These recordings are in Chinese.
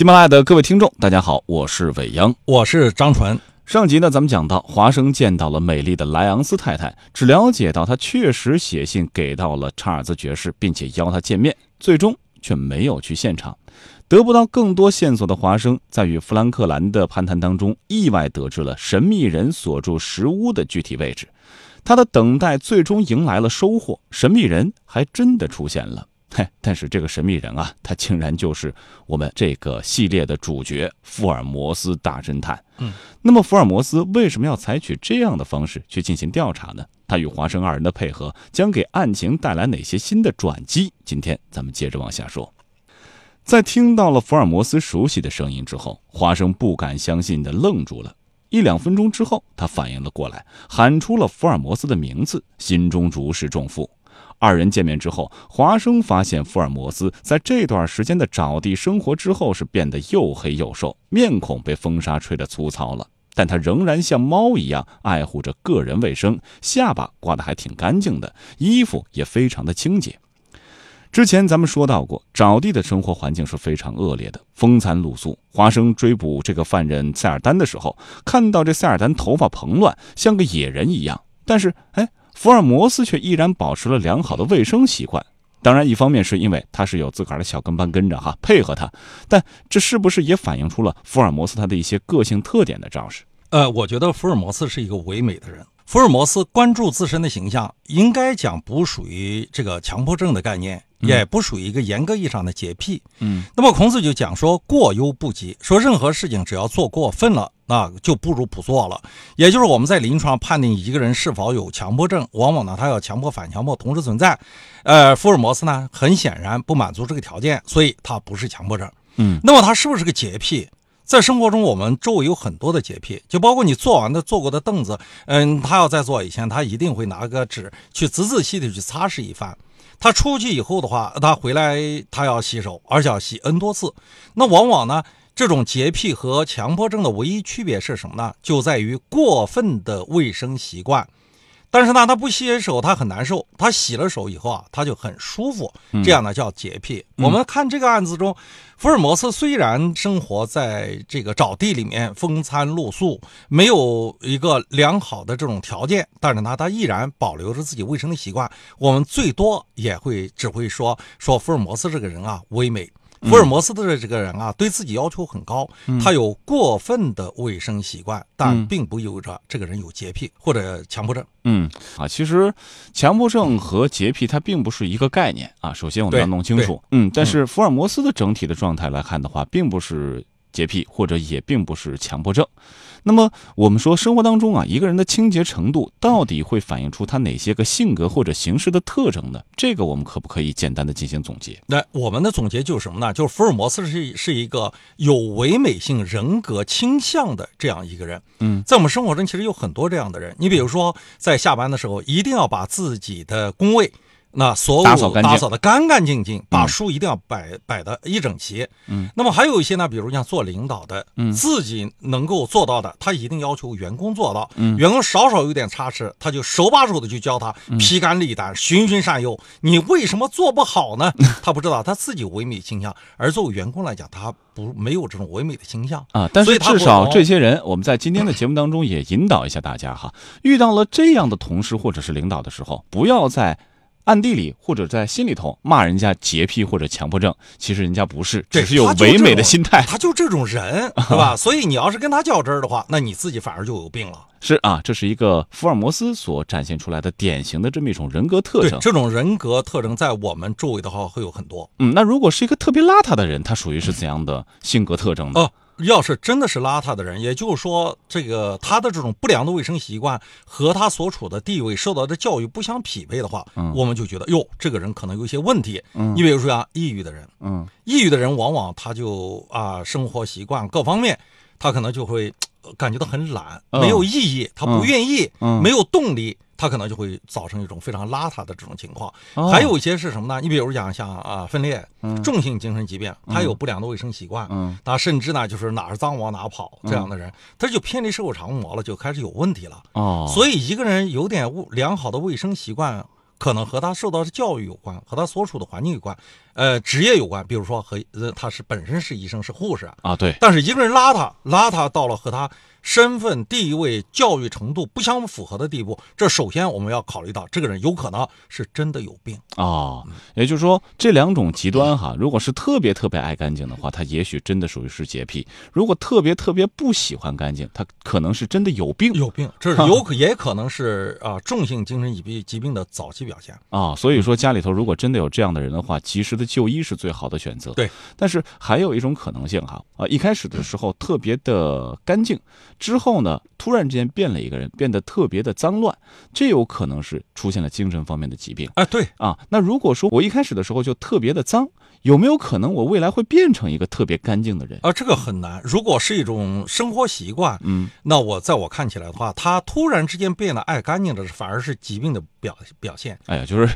喜马拉雅的各位听众，大家好，我是伟央，我是张纯。上集呢，咱们讲到华生见到了美丽的莱昂斯太太，只了解到她确实写信给到了查尔斯爵士，并且邀他见面，最终却没有去现场。得不到更多线索的华生，在与弗兰克兰的攀谈当中，意外得知了神秘人所住石屋的具体位置。他的等待最终迎来了收获，神秘人还真的出现了。嘿，但是这个神秘人啊，他竟然就是我们这个系列的主角福尔摩斯大侦探。嗯，那么福尔摩斯为什么要采取这样的方式去进行调查呢？他与华生二人的配合将给案情带来哪些新的转机？今天咱们接着往下说。在听到了福尔摩斯熟悉的声音之后，华生不敢相信的愣住了。一两分钟之后，他反应了过来，喊出了福尔摩斯的名字，心中如释重负。二人见面之后，华生发现福尔摩斯在这段时间的沼地生活之后是变得又黑又瘦，面孔被风沙吹得粗糙了，但他仍然像猫一样爱护着个人卫生，下巴刮得还挺干净的，衣服也非常的清洁。之前咱们说到过，沼地的生活环境是非常恶劣的，风餐露宿。华生追捕这个犯人塞尔丹的时候，看到这塞尔丹头发蓬乱，像个野人一样，但是哎。福尔摩斯却依然保持了良好的卫生习惯，当然，一方面是因为他是有自个儿的小跟班跟着哈，配合他，但这是不是也反映出了福尔摩斯他的一些个性特点的昭示？呃，我觉得福尔摩斯是一个唯美的人。福尔摩斯关注自身的形象，应该讲不属于这个强迫症的概念。也不属于一个严格意义上的洁癖。嗯，那么孔子就讲说过犹不及，说任何事情只要做过分了，那就不如不做了。也就是我们在临床判定一个人是否有强迫症，往往呢他要强迫反强迫同时存在。呃，福尔摩斯呢很显然不满足这个条件，所以他不是强迫症。嗯，那么他是不是个洁癖？在生活中，我们周围有很多的洁癖，就包括你坐完的坐过的凳子，嗯，他要在坐以前，他一定会拿个纸去仔仔细细去擦拭一番。他出去以后的话，他回来他要洗手，而且要洗 N 多次。那往往呢，这种洁癖和强迫症的唯一区别是什么呢？就在于过分的卫生习惯。但是呢，他不洗手，他很难受；他洗了手以后啊，他就很舒服。这样呢，叫洁癖。我们看这个案子中，福尔摩斯虽然生活在这个沼地里面，风餐露宿，没有一个良好的这种条件，但是呢，他依然保留着自己卫生的习惯。我们最多也会只会说说福尔摩斯这个人啊，唯美。福尔摩斯的这个人啊，对自己要求很高，他有过分的卫生习惯，但并不意味着这个人有洁癖或者强迫症。嗯，啊，其实强迫症和洁癖它并不是一个概念啊。首先我们要弄清楚，嗯，但是福尔摩斯的整体的状态来看的话，并不是洁癖，或者也并不是强迫症。那么我们说，生活当中啊，一个人的清洁程度到底会反映出他哪些个性格或者形式的特征呢？这个我们可不可以简单的进行总结？那我们的总结就是什么呢？就是福尔摩斯是是一个有唯美性人格倾向的这样一个人。嗯，在我们生活中其实有很多这样的人。你比如说，在下班的时候，一定要把自己的工位。那所有打扫的干干净净，把书一定要摆摆的一整齐。嗯，那么还有一些呢，比如像做领导的，嗯，自己能够做到的，他一定要求员工做到。嗯，员工少少有点差池，他就手把手的去教他，披肝沥胆，循循善诱。你为什么做不好呢？他不知道他自己有唯美倾向，而作为员工来讲，他不没有这种唯美的倾向啊。但是至少这些人，我们在今天的节目当中也引导一下大家哈，遇到了这样的同事或者是领导的时候，不要在。暗地里或者在心里头骂人家洁癖或者强迫症，其实人家不是，只是有唯美的心态。他就这种人，对吧？所以你要是跟他较真儿的话，那你自己反而就有病了。是啊，这是一个福尔摩斯所展现出来的典型的这么一种人格特征。这种人格特征在我们周围的话会有很多。嗯，那如果是一个特别邋遢的人，他属于是怎样的性格特征呢？哦。要是真的是邋遢的人，也就是说，这个他的这种不良的卫生习惯和他所处的地位、受到的教育不相匹配的话，我们就觉得哟，这个人可能有一些问题。你比如说像抑郁的人，嗯，抑郁的人往往他就啊，生活习惯各方面，他可能就会感觉到很懒，没有意义，他不愿意，没有动力。他可能就会造成一种非常邋遢的这种情况，还有一些是什么呢？你比如讲像啊分裂、重性精神疾病，他有不良的卫生习惯，他甚至呢就是哪儿脏往哪跑这样的人，他就偏离社会常模了，就开始有问题了。哦，所以一个人有点良好的卫生习惯，可能和他受到的教育有关，和他所处的环境有关，呃职业有关，比如说和呃他是本身是医生是护士，啊，对，但是一个人邋遢邋遢到了和他身份地位、教育程度不相符合的地步，这首先我们要考虑到这个人有可能是真的有病。哦，也就是说这两种极端哈，如果是特别特别爱干净的话，他也许真的属于是洁癖；如果特别特别不喜欢干净，他可能是真的有病。有病，这是有可也可能是啊重性精神疾病疾病的早期表现。啊，所以说家里头如果真的有这样的人的话，及时的就医是最好的选择。对，但是还有一种可能性哈，啊，一开始的时候特别的干净，之后呢，突然之间变了一个人，变得特别的脏乱，这有可能是出现了精神方面的疾病啊，对，啊。那如果说我一开始的时候就特别的脏，有没有可能我未来会变成一个特别干净的人？啊，这个很难。如果是一种生活习惯，嗯，那我在我看起来的话，他突然之间变得爱干净的，反而是疾病的表表现。哎呀，就是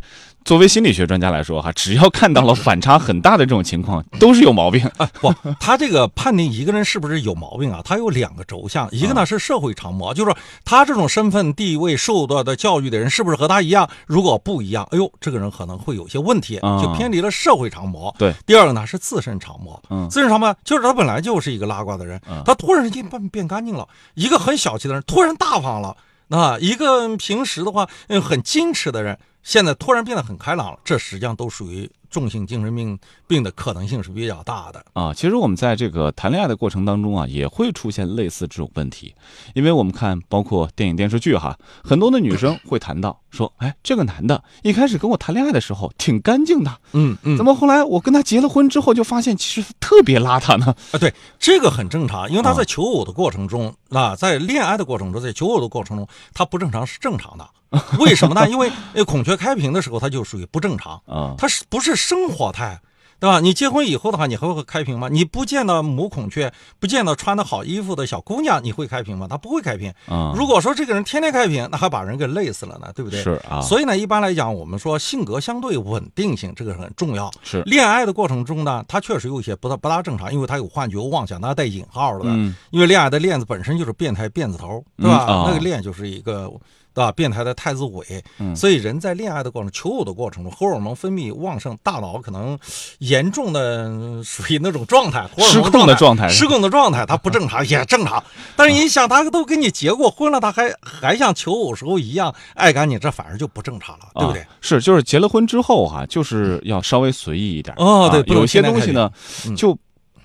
作为心理学专家来说哈，只要看到了反差很大的这种情况，都是有毛病。啊，不，他这个判定一个人是不是有毛病啊？他有两个轴向，一个啊呢是社会常模，就是说他这种身份地位受到的教育的人是不是和他一样？如果不一样，哎呦，这个人可能会有些问题，啊就偏离了社会常模。对，第二个呢是自身长貌，嗯。自身长貌就是他本来就是一个拉呱的人，嗯。他突然之间变变干净了，一个很小气的人突然大方了，啊，一个平时的话嗯很矜持的人，现在突然变得很开朗了，这实际上都属于重性精神病病的可能性是比较大的。啊，其实我们在这个谈恋爱的过程当中啊，也会出现类似这种问题，因为我们看包括电影电视剧哈，很多的女生会谈到说，哎，这个男的一开始跟我谈恋爱的时候挺干净的，嗯嗯怎么后来我跟他结了婚之后，就发现其实特别邋遢呢？啊，对，这个很正常，因为他啊在求偶的过程中，啊，在恋爱的过程中，在求偶的过程中，他不正常是正常的。为什么呢？因为呃，孔雀开屏的时候，它就属于不正常，啊，它是不是生活态？对吧？你结婚以后的话，你还会开屏吗？你不见到母孔雀，不见到穿的好衣服的小姑娘，你会开屏吗？她不会开屏。啊，如果说这个人天天开屏，那还把人给累死了呢，对不对？是啊，所以呢，一般来讲，我们说性格相对稳定性，这个很重要。是恋爱的过程中呢，他确实有一些不大不大正常，因为他有幻觉、妄想，那带引号的。嗯因为恋爱的链子本身就是变态辫子头，对吧？那个链就是一个。对吧？变态的太子尾，嗯所以人在恋爱的过程、求偶的过程中，荷尔蒙分泌旺盛，大脑可能严重的呃属于那种状态，荷尔蒙失控的状态失控的状态，它不正常也正常。但是你想，他都跟你结过婚了，他还还像求偶时候一样爱干净，这反而就不正常了，对不对啊？是，就是结了婚之后哈、就是要稍微随意一点。啊哦对有些东西呢嗯，就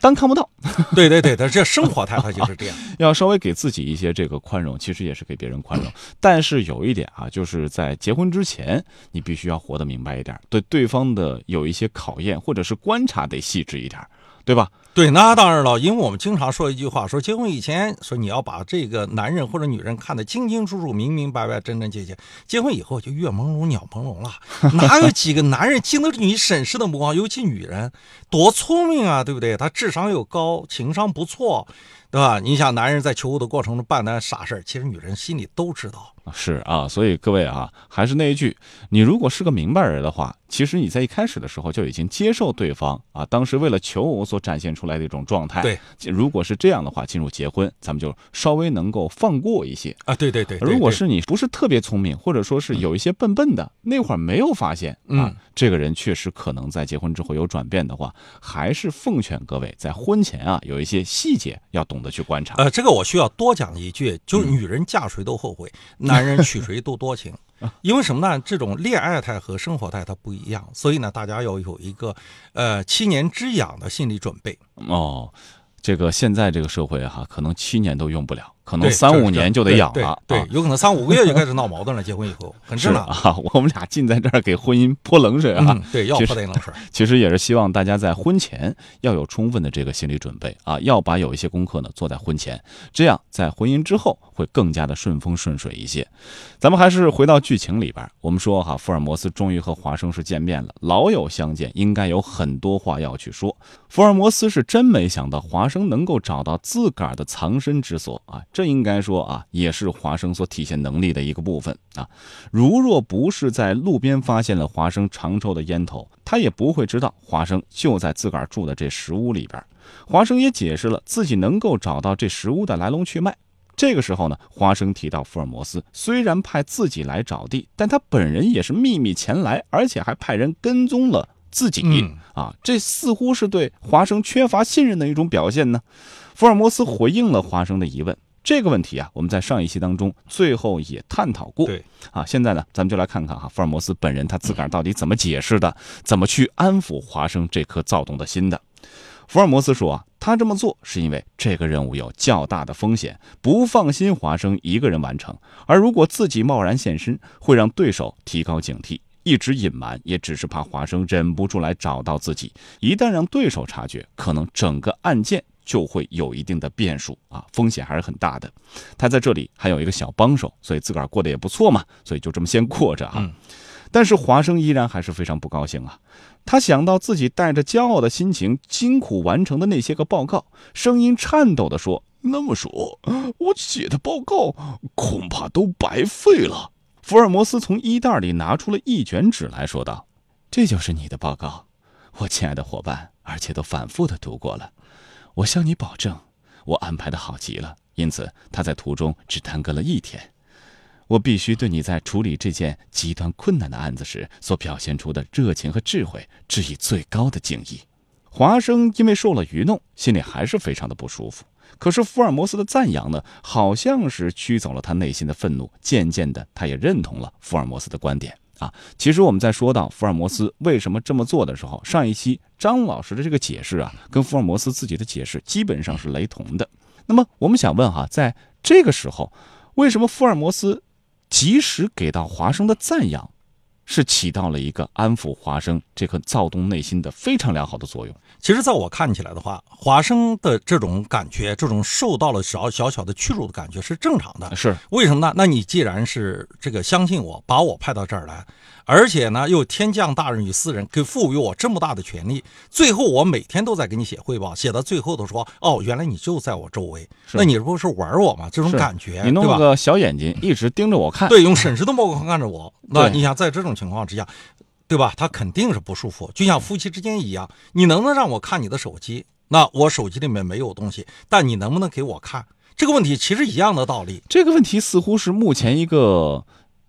当看不到，对 对对，他这生活态度就是这样。要稍微给自己一些这个宽容，其实也是给别人宽容。但是有一点啊，就是在结婚之前，你必须要活得明白一点，对对方的有一些考验或者是观察得细致一点，对吧？对，那当然了，因为我们经常说一句话，说结婚以前说你要把这个男人或者女人看得清清楚楚、明明白白、真真切切，结婚以后就月朦胧、鸟朦胧了，哪有几个男人经得住你审视的目光？尤其女人多聪明啊，对不对？她智商又高，情商不错，对吧？你想，男人在求偶的过程中办的傻事，其实女人心里都知道。是啊，所以各位啊，还是那一句，你如果是个明白人的话，其实你在一开始的时候就已经接受对方啊，当时为了求偶所展现出来的一种状态。对，如果是这样的话，进入结婚，咱们就稍微能够放过一些。啊，对对对，对如果是你不是特别聪明，或者说是有一些笨笨的，那会儿没有发现啊嗯，这个人确实可能在结婚之后有转变的话，还是奉劝各位在婚前啊有一些细节要懂得去观察。呃，这个我需要多讲一句，就是嗯女人嫁谁都后悔，男男人娶谁都多情。因为什么呢？这种恋爱态和生活态它不一样，所以呢，大家要有一个呃七年之痒的心理准备。哦，这个现在这个社会哈、可能七年都用不了，可能三五年就得养了。对，对啊对有可能三五个月就开始闹矛盾了。结婚以后很是正常。啊，我们俩尽在这儿给婚姻泼冷水啊。嗯，对，要泼点冷水。其实也是希望大家在婚前要有充分的这个心理准备啊，要把有一些功课呢做在婚前，这样在婚姻之后会更加的顺风顺水一些。咱们还是回到剧情里边，我们说哈，福尔摩斯终于和华生是见面了，老友相见，应该有很多话要去说。福尔摩斯是真没想到华生能够找到自个儿的藏身之所啊，这应该说啊，也是华生所体现能力的一个部分啊。如若不是在路边发现了华生常抽的烟头，他也不会知道华生就在自个儿住的这石屋里边。华生也解释了自己能够找到这石屋的来龙去脉。这个时候呢，华生提到福尔摩斯虽然派自己来找地，但他本人也是秘密前来，而且还派人跟踪了自己、嗯啊，这似乎是对华生缺乏信任的一种表现呢。福尔摩斯回应了华生的疑问，这个问题啊，我们在上一期当中最后也探讨过。对啊，现在呢，咱们就来看看哈，福尔摩斯本人他自个儿到底怎么解释的，怎么去安抚华生这颗躁动的心的。福尔摩斯说啊，他这么做是因为这个任务有较大的风险，不放心华生一个人完成，而如果自己贸然现身，会让对手提高警惕。一直隐瞒，也只是怕华生忍不住来找到自己。一旦让对手察觉，可能整个案件就会有一定的变数啊，风险还是很大的。他在这里还有一个小帮手，所以自个儿过得也不错嘛，所以就这么先过着啊。嗯但是华生依然还是非常不高兴啊。他想到自己带着骄傲的心情辛苦完成的那些个报告，声音颤抖地说：“那么说，我写的报告恐怕都白费了。”福尔摩斯从衣袋里拿出了一卷纸来说道：“这就是你的报告，我亲爱的伙伴，而且都反复的读过了。我向你保证，我安排的好极了，因此他在途中只耽搁了一天。我必须对你在处理这件极端困难的案子时所表现出的热情和智慧致以最高的敬意。”华生因为受了愚弄，心里还是非常的不舒服。可是福尔摩斯的赞扬呢，好像是驱走了他内心的愤怒。渐渐的，他也认同了福尔摩斯的观点啊。其实我们在说到福尔摩斯为什么这么做的时候，上一期张老师的这个解释啊，跟福尔摩斯自己的解释基本上是雷同的。那么我们想问哈，在这个时候，为什么福尔摩斯及时给到华生的赞扬，是起到了一个安抚华生这颗躁动内心的非常良好的作用？其实，在我看起来的话，华生的这种感觉，这种受到了小小小的屈辱的感觉是正常的。是为什么呢？那你既然是这个相信我，把我派到这儿来，而且呢又天降大任于斯人，给赋予我这么大的权利，最后我每天都在给你写汇报，写到最后都说，哦，原来你就在我周围，那你不是玩我吗？这种感觉，你弄个小眼睛，一直盯着我看。对，用审视的目光看着我，那你想在这种情况之下，对吧？他肯定是不舒服，就像夫妻之间一样，你能不能让我看你的手机？那我手机里面没有东西，但你能不能给我看？这个问题其实一样的道理。这个问题似乎是目前一个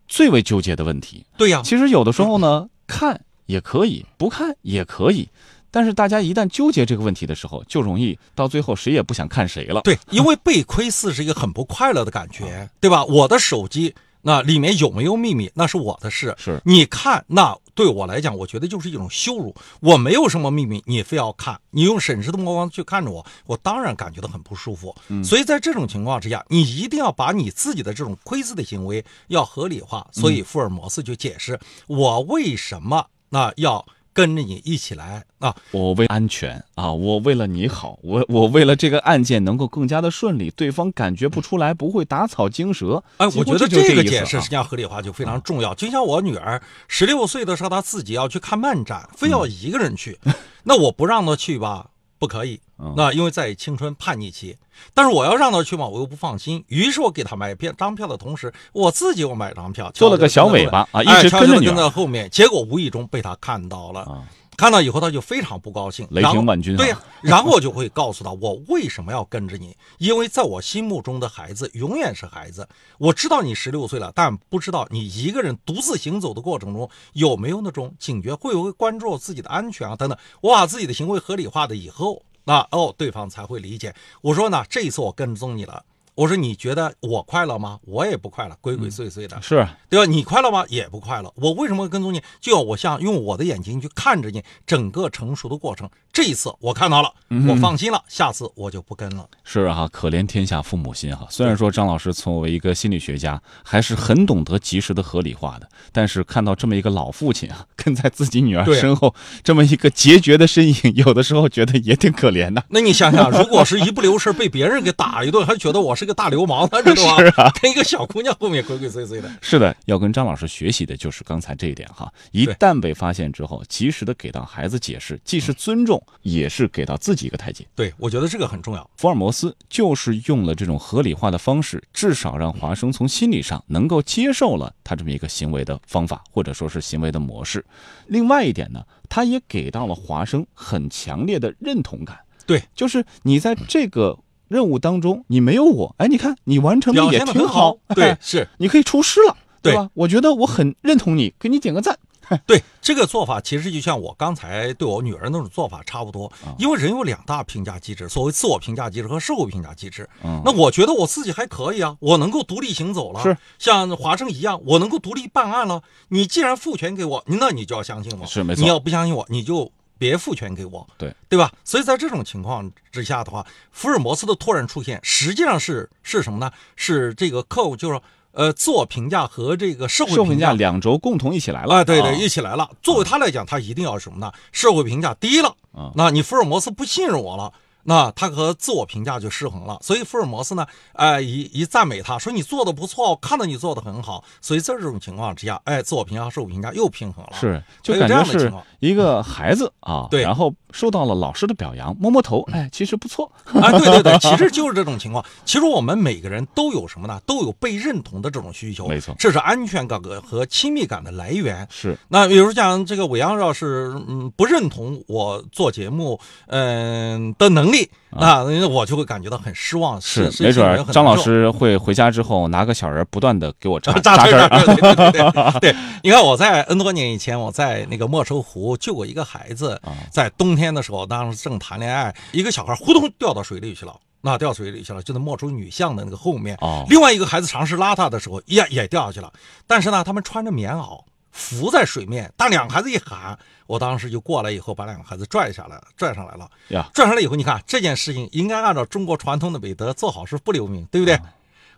最为纠结的问题。对呀，其实有的时候呢，看也可以，不看也可以。但是大家一旦纠结这个问题的时候，就容易到最后谁也不想看谁了。对，因为被窥视是一个很不快乐的感觉，对吧？我的手机那里面有没有秘密，那是我的事。是你看，那对我来讲，我觉得就是一种羞辱。我没有什么秘密，你非要看，你用审视的目光去看着我，我当然感觉到很不舒服。所以在这种情况之下，你一定要把你自己的这种窥视的行为要合理化。所以福尔摩斯就解释我为什么那要跟着你一起来啊。我为安全啊，我为了你好，我我为了这个案件能够更加的顺利，对方感觉不出来，不会打草惊蛇。哎，我觉得这个解释啊实际上合理化就非常重要。就像我女儿十六岁的时候，她自己要去看漫展，非要一个人去，那我不让她去吧，不可以。嗯那因为在青春叛逆期，但是我要让他去嘛，我又不放心。于是我给他买票张票的同时，我自己又买张票，做了个小尾巴啊，一哎直跟着跟在后面。结果无意中被他看到了。啊。看到以后，他就非常不高兴，雷霆万钧啊对呀、然后我就会告诉他，我为什么要跟着你？因为在我心目中的孩子永远是孩子。我知道你十六岁了，但不知道你一个人独自行走的过程中有没有那种警觉，会不会关注自己的安全啊等等。我把自己的行为合理化的以后，那哦，对方才会理解。我说呢，这一次我跟踪你了。我说你觉得我快乐吗？我也不快乐，鬼鬼祟祟的。是对吧？你快乐吗？也不快乐。我为什么会跟踪你？就要我像用我的眼睛去看着你整个成熟的过程。这一次我看到了，我放心了，下次我就不跟了。是哈、可怜天下父母心哈。虽然说张老师作为一个心理学家，还是很懂得及时的合理化的，但是看到这么一个老父亲啊，跟在自己女儿身后这么一个决绝的身影，有的时候觉得也挺可怜的。那你想想，如果是一不留神被别人给打一顿，还觉得我是个大流氓呢，知道吧？跟一个小姑娘后面鬼鬼祟祟的。是的，要跟张老师学习的就是刚才这一点哈。一旦被发现之后，及时的给到孩子解释，既是尊重，也是给到自己一个台阶。对，我觉得这个很重要。福尔摩斯就是用了这种合理化的方式，至少让华生从心理上能够接受了他这么一个行为的方法，或者说是行为的模式。另外一点呢，他也给到了华生很强烈的认同感。对，就是你在这个任务当中，你没有我，哎，你看你完成的也挺好，对哎，是。你可以出师了，对对吧？我觉得我很认同你，给你点个赞。对这个做法，其实就像我刚才对我女儿那种做法差不多。因为人有两大评价机制，所谓自我评价机制和社会评价机制。嗯那我觉得我自己还可以啊，我能够独立行走了，是像华生一样，我能够独立办案了。你既然赋权给我，那你就要相信我。是没错你要不相信我，你就别赋权给我。对对吧？所以在这种情况之下的话，福尔摩斯的突然出现，实际上是是什么呢？是这个客户就是呃自我评价和这个社会评价价两轴共同一起来了啊，对对，啊一起来了。作为他来讲，他一定要什么呢？社会评价低了啊，那你福尔摩斯不信任我了。那他和自我评价就失衡了，所以福尔摩斯呢，哎、一一赞美他说你做的不错，我看到你做的很好，所以在这种情况之下，哎，自我评价和社会评价又平衡了。是，就感觉是这样的情况一个孩子啊，对然后受到了老师的表扬，摸摸头，哎，其实不错，啊，对对对，其实就是这种情况。其实我们每个人都有什么呢？都有被认同的这种需求。没错这是安全感和亲密感的来源。是那比如讲这个伟阳要是嗯不认同我做节目嗯、的能力，那我就会感觉到很失望。是，没准张老师。会回家之后拿个小人不断的给我扎扎 扎针对对对对 你看我在 N 多年以前，我在那个莫愁湖救过一个孩子，啊在冬天的时候，当时正谈恋爱，一个小孩呼通掉到水里去了。那掉水里去了，就在莫愁女像的那个后面。哦另外一个孩子尝试拉他的时候，也也掉下去了。但是呢，他们穿着棉袄浮在水面。当两个孩子一喊，我当时就过来以后，把两个孩子拽下来，拽上来了。呀，拽上来以后，你看这件事情应该按照中国传统的美德，做好事不留名，对不对？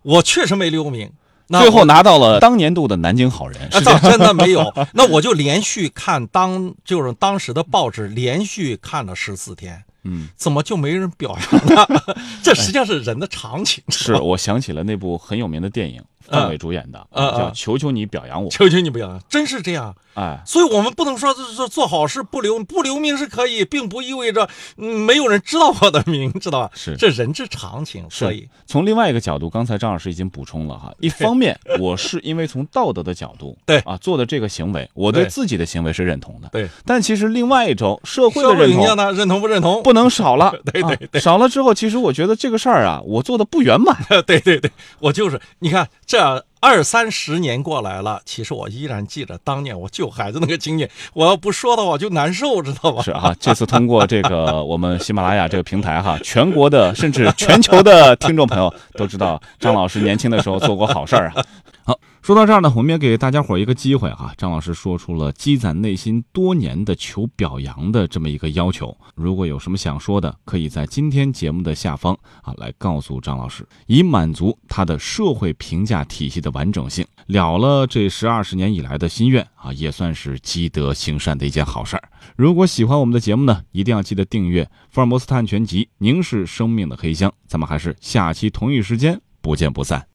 我确实没留名。那最后拿到了当年度的南京好人，真的没有。那我就连续看当就是当时的报纸，连续看了十四天，嗯，怎么就没人表扬呢？这实际上是人的常情。是我想起了那部很有名的电影，范伟主演的，嗯嗯叫《求求你表扬我》，求求你表扬，真是这样。哎，所以我们不能说就是说做好事不留不留名是可以，并不意味着嗯没有人知道我的名，知道吧？是这人之常情。所以从另外一个角度，刚才张老师已经补充了哈。一方面，我是因为从道德的角度，对啊做的这个行为，我对对自己的行为是认同的。对但其实另外一种社会的认同评价呢，认同不认同？不能少了，对对啊少了之后，其实我觉得这个事儿啊，我做的不圆满。对对对，我就是你看这二三十年过来了，其实我依然记着当年我救孩子那个经验。我要不说的话，我就难受，知道吧？是啊，这次通过这个 我们喜马拉雅这个平台哈，全国的甚至全球的听众朋友都知道张老师年轻的时候做过好事儿啊。好，说到这儿呢，我们也给大家伙一个机会哈。张老师说出了积攒内心多年的求表扬的这么一个要求。如果有什么想说的，可以在今天节目的下方啊来告诉张老师，以满足他的社会评价体系的完整性。了了这十二十年以来的心愿啊，也算是积德行善的一件好事儿。如果喜欢我们的节目呢，一定要记得订阅《福尔摩斯探案全集》，凝视生命的黑箱。咱们还是下期同一时间不见不散。